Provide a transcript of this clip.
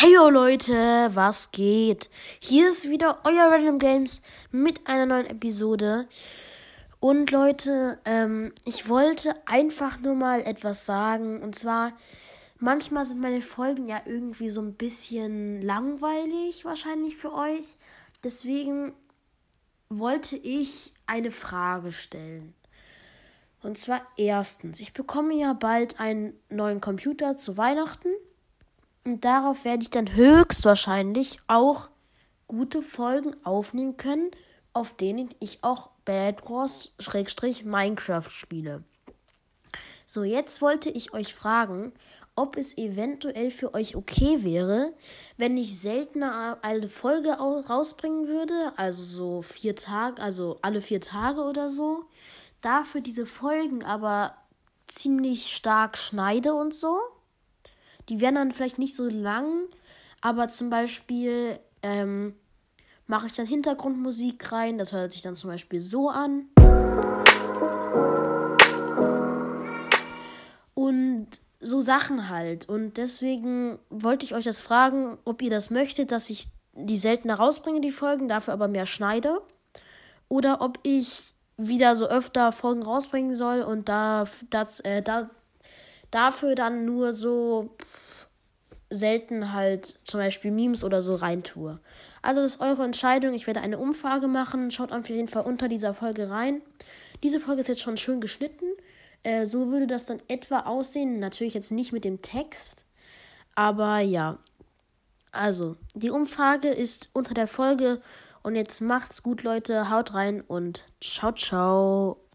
Heyo Leute, was geht? Hier ist wieder euer Random Games mit einer neuen Episode. Und Leute, ähm, ich wollte einfach nur mal etwas sagen. Und zwar, manchmal sind meine Folgen ja irgendwie so ein bisschen langweilig wahrscheinlich für euch. Deswegen wollte ich eine Frage stellen. Und zwar erstens, ich bekomme ja bald einen neuen Computer zu Weihnachten. Und darauf werde ich dann höchstwahrscheinlich auch gute Folgen aufnehmen können, auf denen ich auch Bad Wars Minecraft spiele. So, jetzt wollte ich euch fragen, ob es eventuell für euch okay wäre, wenn ich seltener eine Folge rausbringen würde, also so vier Tage, also alle vier Tage oder so. Dafür diese Folgen aber ziemlich stark schneide und so. Die werden dann vielleicht nicht so lang, aber zum Beispiel ähm, mache ich dann Hintergrundmusik rein. Das hört sich dann zum Beispiel so an. Und so Sachen halt. Und deswegen wollte ich euch das fragen, ob ihr das möchtet, dass ich die seltener rausbringe, die Folgen, dafür aber mehr schneide. Oder ob ich wieder so öfter Folgen rausbringen soll und da, das, äh, da, dafür dann nur so selten halt zum Beispiel Memes oder so reintue. Also das ist eure Entscheidung. Ich werde eine Umfrage machen. Schaut auf jeden Fall unter dieser Folge rein. Diese Folge ist jetzt schon schön geschnitten. Äh, so würde das dann etwa aussehen. Natürlich jetzt nicht mit dem Text. Aber ja. Also, die Umfrage ist unter der Folge. Und jetzt macht's gut, Leute. Haut rein und ciao, ciao.